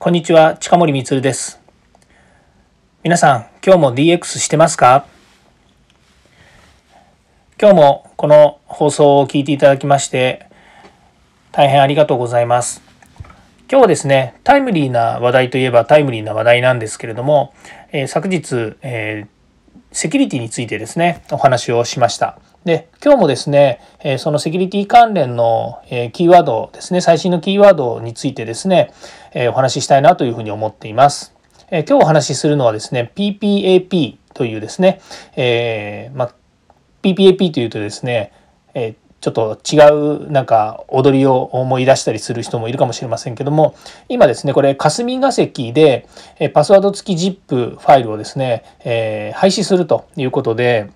こんにちは、近森光です。皆さん、今日も DX してますか？今日もこの放送を聞いていただきまして、大変ありがとうございます。今日はですね、タイムリーな話題といえばタイムリーな話題なんですけれども、えー、昨日、えー、セキュリティについてですね、お話をしました。で、今日もですね、えそのセキュリティ関連の、えキーワードですね、最新のキーワードについてですね、えお話ししたいなというふうに思っています。え今日お話しするのはですね、PPAP というですね、えー、ま PPAP というとですね、えちょっと違うなんか踊りを思い出したりする人もいるかもしれませんけども今ですねこれ霞が関でパスワード付き ZIP ファイルをですね、え、廃止するということで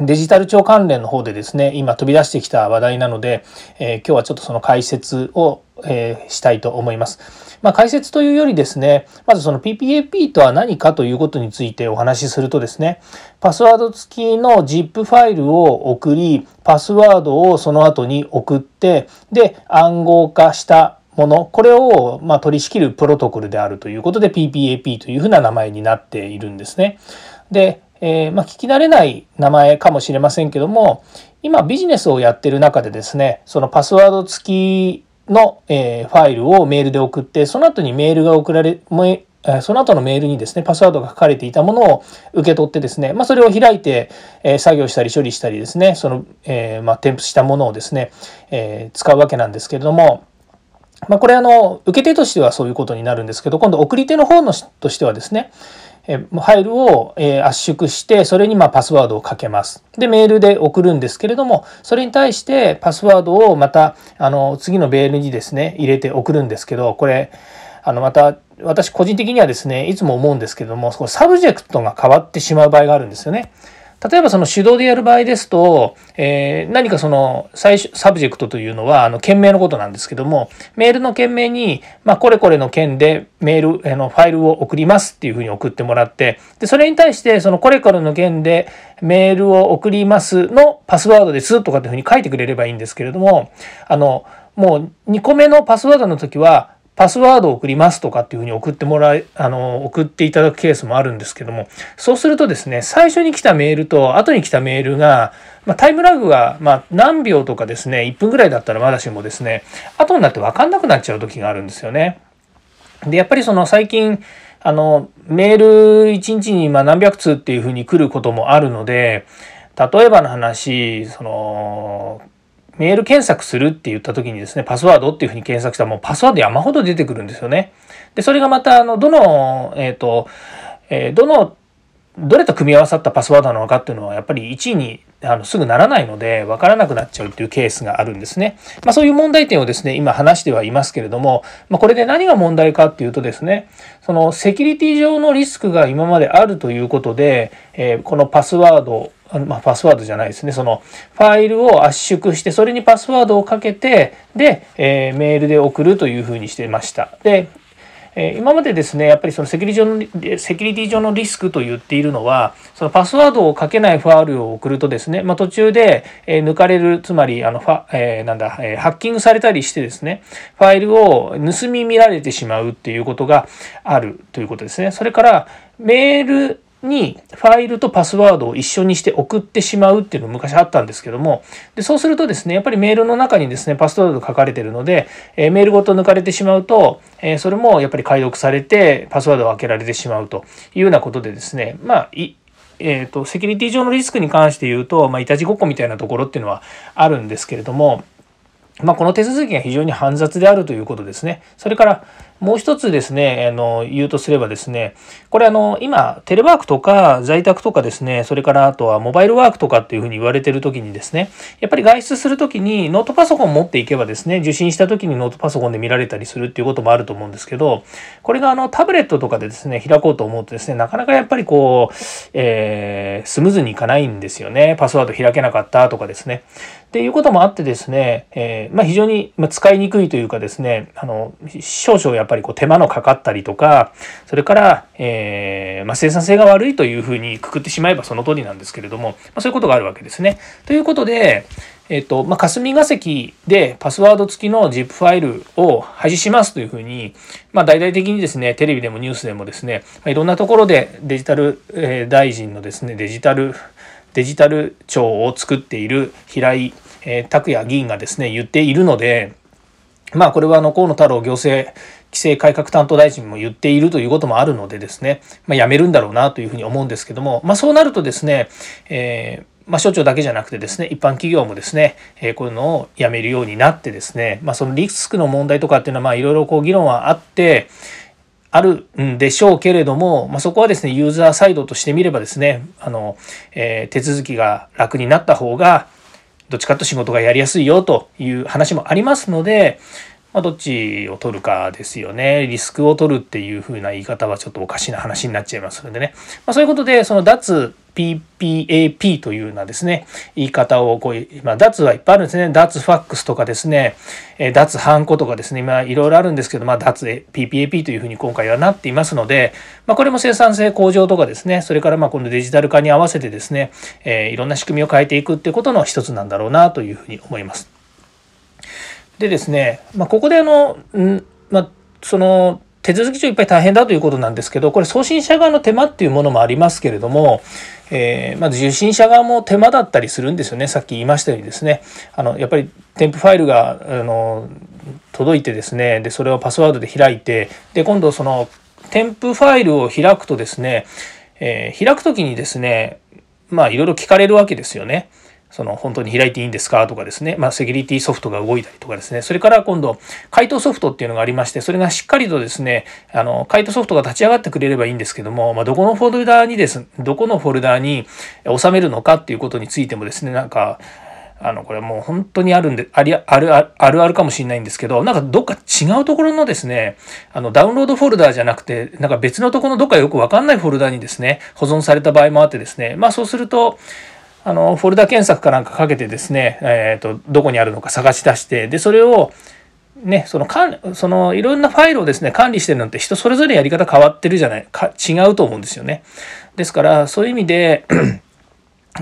デジタル庁関連の方でですね、今飛び出してきた話題なので、えー、今日はちょっとその解説を、えー、したいと思います。まあ、解説というよりですね、まずその PPAP とは何かということについてお話しするとですね、パスワード付きの ZIP ファイルを送り、パスワードをその後に送って、で、暗号化したもの、これをま取り仕切るプロトコルであるということで PPAP というふうな名前になっているんですね。で、えー、まあ、聞き慣れない名前かもしれませんけども今ビジネスをやってる中でですねそのパスワード付きの、えー、ファイルをメールで送ってその後にメールが送られその後のメールにですね、パスワードが書かれていたものを受け取ってですね、まあ、それを開いて、え作業したり処理したりですね、その、えー、まあ、添付したものをですね、え、使うわけなんですけれども、まあ、これあの、受け手としてはそういうことになるんですけど、今度送り手の方のとしてはですね、えファイルを、え圧縮してそれにまパスワードをかけます。でメールで送るんですけれどもそれに対してパスワードをまたあの次のメールにですね入れて送るんですけどこれあのまた私個人的にはですねいつも思うんですけどもサブジェクトが変わってしまう場合があるんですよね。例えばその手動でやる場合ですと、えー、何かその最初サブジェクトというのはあの件名のことなんですけどもメールの件名に、まあ、これこれの件でメールあのファイルを送りますっていうふうに送ってもらってでそれに対してそのこれこれの件でメールを送りますのパスワードですとかっていうふうに書いてくれればいいんですけれどもあのもう2個目のパスワードの時はパスワードを送りますとかっていうふうに送ってもらい、あの、送っていただくケースもあるんですけども、そうするとですね、最初に来たメールと後に来たメールが、まあ、タイムラグが、まあ、何秒とかですね、1分ぐらいだったらまだしもですね、後になって分かんなくなっちゃう時があるんですよね。で、やっぱりその最近、あの、メール1日にま何百通っていうふうに来ることもあるので、例えばの話、その、メール検索するって言った時にですね、パスワードっていうふうに検索したらもうパスワード山ほど出てくるんですよね。で、それがまた、あの、どの、えっ、ー、と、えー、どの、どれと組み合わさったパスワードなのかっていうのはやっぱり1位にあのすぐならないので分からなくなっちゃうっていうケースがあるんですね。まあ、そういう問題点をですね今話してはいますけれども、まあ、これで何が問題かっていうとですねそのセキュリティ上のリスクが今まであるということで、えー、このパスワードまあ、パスワードじゃないですね。そのファイルを圧縮して、それにパスワードをかけて、で、えー、メールで送るというふうにしてました。で、え今までですね、やっぱりそのセキュリティ上のセキュリティ上のリスクと言っているのは、そのパスワードをかけないファイルを送るとですね、まあ、途中で、え抜かれる、つまり、あの、ファ、えー、なんだ、えハッキングされたりしてですね、ファイルを盗み見られてしまうっていうことがあるということですね。それから、メールにファイルとパスワードを一緒にして送ってしまうっていうのが昔あったんですけども。でそうするとですねやっぱりメールの中にですねパスワード書かれてるので、え、メールごと抜かれてしまうと、え、それもやっぱり解読されてパスワードを開けられてしまうというようなことでですね。まあいえーと、セキュリティ上のリスクに関して言うと、まあ、いたちごっこみたいなところっていうのはあるんですけれども、まあ、この手続きが非常に煩雑であるということですね。それから、もう一つですね、あの、言うとすればですね、これあの、今、テレワークとか在宅とかですね、それからあとはモバイルワークとかっていうふうに言われてる時にですね、やっぱり外出する時にノートパソコン持っていけばですね、受信した時にノートパソコンで見られたりするっていうこともあると思うんですけど、これがあの、タブレットとかでですね、開こうと思うとですね、なかなかやっぱりこう、えー、スムーズにいかないんですよね。パスワード開けなかったとかですね。ていうこともあってですね、えー、まあ、非常に使いにくいというかですねあの少々やっぱりこう手間のかかったりとかそれから、えー、まあ、生産性が悪いというふうにくくってしまえばその通りなんですけれども、まあ、そういうことがあるわけですね。ということで、えっ、とまあ、霞が関でパスワード付きの ZIP ファイルを廃止しますというふうに、まあ、大々的にですねテレビでもニュースでもですね、ま、いろんなところでデジタル、え、大臣のですねデジタルデジタル庁を作っている平井、えー、拓也議員がですね言っているのでまあこれはあの河野太郎行政規制改革担当大臣も言っているということもあるのでですね、まあ、やめるんだろうなというふうに思うんですけども、まあ、そうなるとですね、えーまあ、省庁だけじゃなくてですね、一般企業もですね、えー、こういうのをやめるようになってですね、まあ、そのリスクの問題とかっていうのは、まあ、いろいろこう議論はあって、あるんでしょうけれども、まあ、そこはですね、ユーザーサイドとしてみればですね、あの、えー、手続きが楽になった方が、どっちかと仕事がやりやすいよという話もありますので、まあ、どっちを取るかですよね。リスクを取るっていう風な言い方はちょっとおかしな話になっちゃいますのでね。まあ、そういうことで、その脱 PPAP というようなですね、言い方をこう、まあ、脱はいっぱいあるんですね。脱ファックスとかですね、え脱ハンコとかですね、まあ、いろいろあるんですけど、まあ、脱 PPAP というふうに今回はなっていますので、まあ、これも生産性向上とかですね、それからまあ今度デジタル化に合わせてですね、えー、いろんな仕組みを変えていくっていうことの一つなんだろうなというふうに思います。でですね、まあ、ここであの、んまあ、その手続き上いっぱい大変だということなんですけど、これ送信者側の手間っていうものもありますけれども、えー、まず受信者側も手間だったりするんですよね。さっき言いましたようにですね。あの、やっぱり添付ファイルが、あの、届いてですね、で、それをパスワードで開いて、で、今度その添付ファイルを開くとですね、えー、開くときにですね、まあいろいろ聞かれるわけですよね。その本当に開いていいんですか？とかですね、まあ、セキュリティソフトが動いたりとかですね、それから今度、回答ソフトっていうのがありまして、それがしっかりとですね、あの、回答ソフトが立ち上がってくれればいいんですけども、まあ、どこのフォルダーにです、どこのフォルダーに収めるのかっていうことについてもですね、なんか、あの、これもう本当にあるんで、あり、あるあるあるかもしれないんですけど、なんかどっか違うところのですね、あの、ダウンロードフォルダーじゃなくて、なんか別のところのどっかよくわかんないフォルダーにですね、保存された場合もあってですね、まあそうすると、あのフォルダ検索かなんかかけてですね、えっと、どこにあるのか探し出してでそれをねそのかんそのいろんなファイルをですね管理してるのって人それぞれやり方変わってるじゃないか違うと思うんですよね。ですからそういう意味で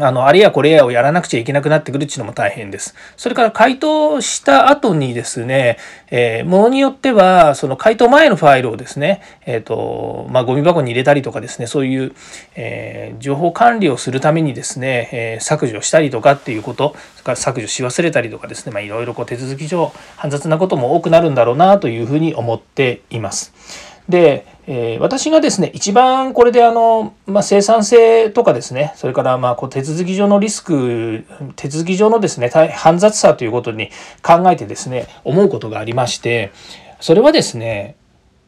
あの、あれやこれやをやらなくちゃいけなくなってくるっていうのも大変です。それから回答した後にですね、えー、ものによっては、その回答前のファイルをですね、えっ、ー、と、まあ、ゴミ箱に入れたりとかですね、そういう、えー、情報管理をするためにですね、え削除したりとかっていうこと、それから削除し忘れたりとかですね、まあ、いろいろこう手続き上、煩雑なことも多くなるんだろうなというふうに思っています。で、えー、私がですね、一番これであの、まあ、生産性とかですね、それからまあこう手続き上のリスク、手続き上のですね、煩雑さということに考えてですね、思うことがありまして、それはですね、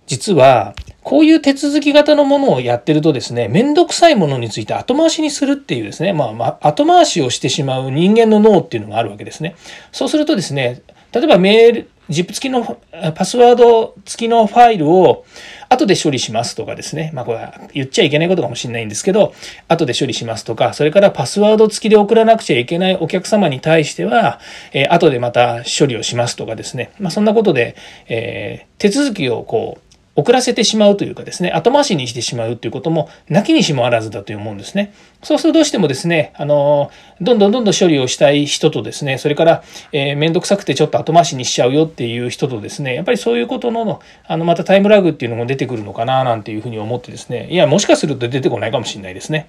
実は、こういう手続き型のものをやってるとですね、めんどくさいものについて後回しにするっていうですね、まあ、まあ、後回しをしてしまう人間の脳っていうのがあるわけですね。そうするとですね、例えばメール、ZIP 付きのパスワード付きのファイルを後で処理しますとかですね。まあこれは言っちゃいけないことかもしれないんですけど、後で処理しますとか、それからパスワード付きで送らなくちゃいけないお客様に対しては、え、後でまた処理をしますとかですね。まあそんなことで、え、手続きをこう、遅らせてしまうというかですね、後回しにしてしまうということも、なきにしもあらずだと思うんですね。そうするとどうしてもですね、あの、どんどんどんどん処理をしたい人とですね、それから、えー、めんどくさくてちょっと後回しにしちゃうよっていう人とですね、やっぱりそういうことの、あの、またタイムラグっていうのも出てくるのかななんていうふうに思ってですね、いや、もしかすると出てこないかもしれないですね。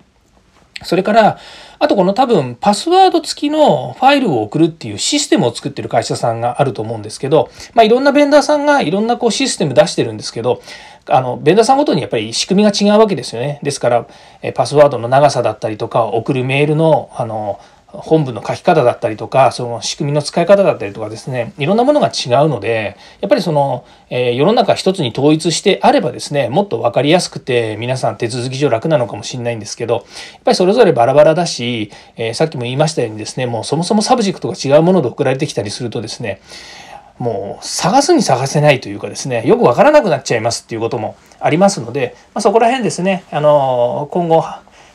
それから、あとこの多分パスワード付きのファイルを送るっていうシステムを作ってる会社さんがあると思うんですけど、まあいろんなベンダーさんがいろんなこうシステム出してるんですけど、あの、ベンダーさんごとにやっぱり仕組みが違うわけですよね。ですから、パスワードの長さだったりとか、送るメールの、あの、本文の書き方だったりとか、その仕組みの使い方だったりとかですね、いろんなものが違うので、やっぱりその、えー、世の中一つに統一してあればですね、もっと分かりやすくて、皆さん手続き上楽なのかもしれないんですけど、やっぱりそれぞれバラバラだし、えー、さっきも言いましたようにですね、もうそもそもサブジェクトが違うもので送られてきたりするとですね、もう探すに探せないというかですね、よくわからなくなっちゃいますっていうこともありますので、まあ、そこら辺ですね、あの今後、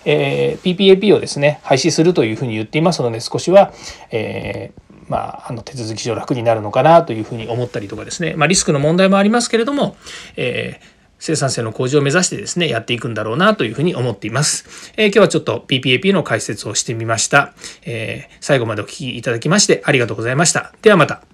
えー、PPAP をですね廃止するというふうに言っていますので少しは、えーまあ、あの手続き上楽になるのかなというふうに思ったりとかですね、まあ、リスクの問題もありますけれども、えー生産性の向上を目指してですね、やっていくんだろうなというふうに思っています。えー、今日はちょっと PPAP の解説をしてみました。えー、最後までお聴きいただきましてありがとうございました。ではまた。